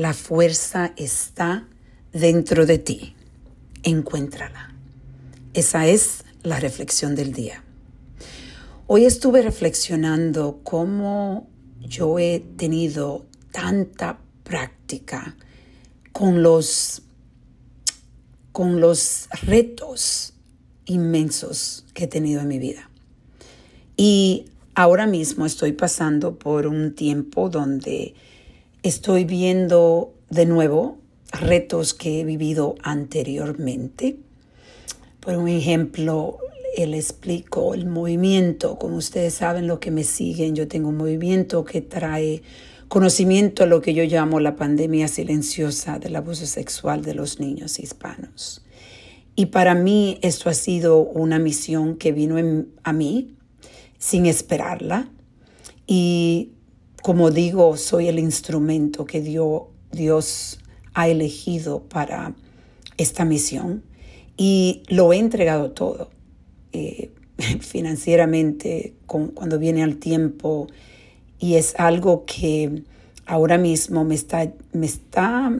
La fuerza está dentro de ti. Encuéntrala. Esa es la reflexión del día. Hoy estuve reflexionando cómo yo he tenido tanta práctica con los, con los retos inmensos que he tenido en mi vida. Y ahora mismo estoy pasando por un tiempo donde estoy viendo de nuevo retos que he vivido anteriormente. Por un ejemplo, el explico el movimiento. Como ustedes saben, lo que me siguen, yo tengo un movimiento que trae conocimiento a lo que yo llamo la pandemia silenciosa del abuso sexual de los niños hispanos. Y para mí esto ha sido una misión que vino a mí sin esperarla. Y como digo, soy el instrumento que Dios ha elegido para esta misión y lo he entregado todo. Eh, financieramente, cuando viene al tiempo, y es algo que ahora mismo me está, me está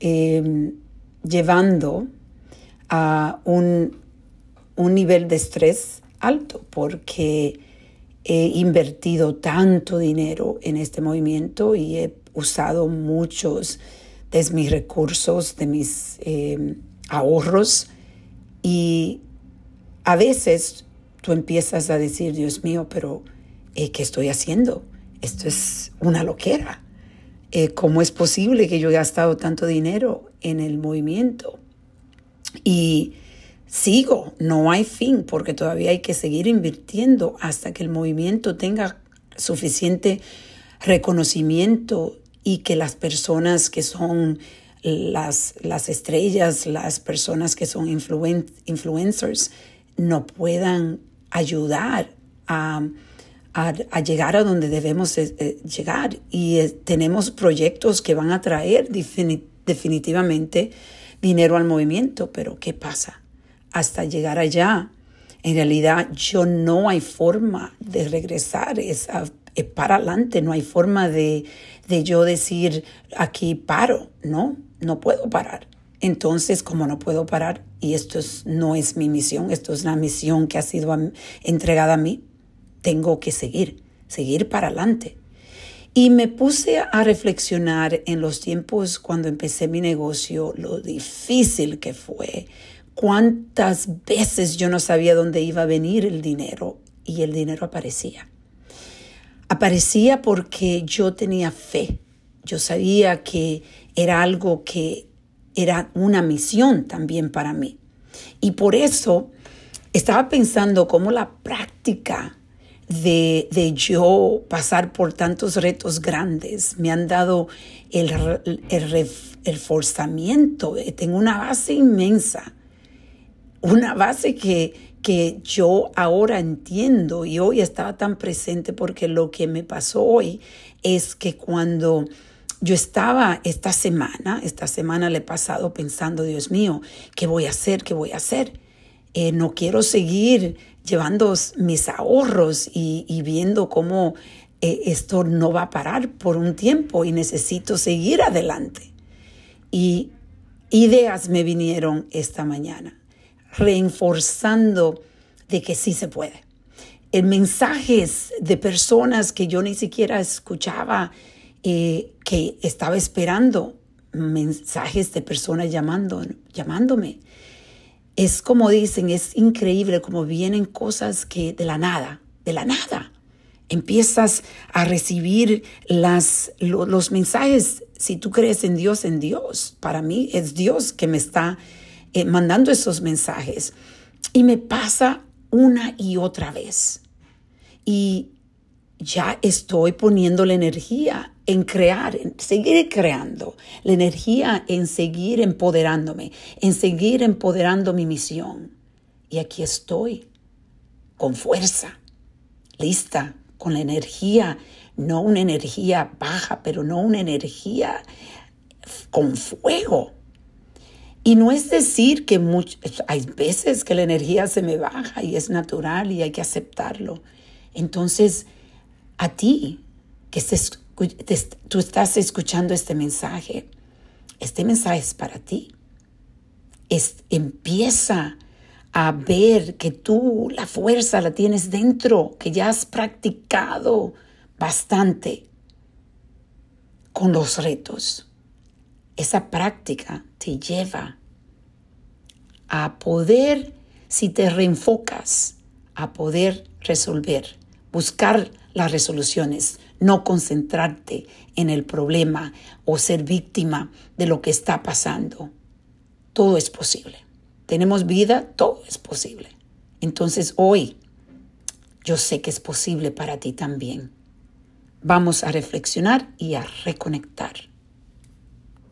em, llevando a un, un nivel de estrés alto porque he invertido tanto dinero en este movimiento y he usado muchos de mis recursos, de mis em, ahorros y a veces tú empiezas a decir, Dios mío, pero eh, ¿qué estoy haciendo? Esto es una loquera. Eh, ¿Cómo es posible que yo he gastado tanto dinero en el movimiento? Y sigo, no hay fin, porque todavía hay que seguir invirtiendo hasta que el movimiento tenga suficiente reconocimiento y que las personas que son las, las estrellas, las personas que son influencers, no puedan ayudar a a, llegar a donde debemos eh, eh, llegar. Y eh, tenemos proyectos que van a traer definitivamente dinero al movimiento, pero ¿qué pasa? Hasta llegar allá, en realidad yo no hay forma de regresar, es, para adelante, no hay forma de, de yo decir aquí paro, no, no puedo parar. Entonces, como no puedo parar, y esto no es mi misión, esto es la misión que ha sido entregada a mí, tengo que seguir, seguir para adelante. Y me puse a reflexionar en los tiempos cuando empecé mi negocio, lo difícil que fue, cuántas veces yo no sabía dónde iba a venir el dinero y el dinero aparecía. Aparecía porque yo tenía fe, yo sabía que era algo que era una misión también para mí. Y por eso estaba pensando cómo la práctica de, de, yo pasar por tantos retos grandes. Me han dado el, el, el forzamiento. Tengo una base inmensa, una base que, que yo ahora entiendo y hoy estaba tan presente porque lo que me pasó hoy es que cuando yo estaba esta semana, esta semana le he pasado pensando, Dios mío, ¿qué voy a hacer? ¿Qué voy a hacer? Eh, no quiero seguir llevando mis ahorros y, viendo cómo eh, esto no va a parar por un tiempo y necesito seguir adelante. Y ideas me vinieron esta mañana, reforzando de que sí se puede. El mensajes de personas que yo ni siquiera escuchaba, eh, que estaba esperando, mensajes de personas llamando, llamándome es como dicen, es increíble como vienen cosas que de la nada, de la nada. Empiezas a recibir las, los mensajes, si tú crees en Dios, en Dios. Para mí es Dios que me está eh, mandando esos mensajes. Y me pasa una y otra vez. Y ya estoy poniendo la energía en crear, en seguir creando, la energía en seguir empoderándome, en seguir empoderando mi misión. Y aquí estoy, con fuerza, lista, con la energía, no una energía baja, pero no una energía con fuego. Y no es decir que hay veces que la energía se me baja y es natural y hay que aceptarlo. Entonces, a ti que estés tú estás escuchando este mensaje, este mensaje es para ti. Es, empieza a ver que tú la fuerza la tienes dentro, que ya has practicado bastante con los retos. Esa práctica te lleva a poder, si te reenfocas, a poder resolver, buscar las resoluciones, no concentrarte en el problema o ser víctima de lo que está pasando. Todo es posible. Tenemos vida, todo es posible. Entonces hoy yo sé que es posible para ti también. Vamos a reflexionar y a reconectar.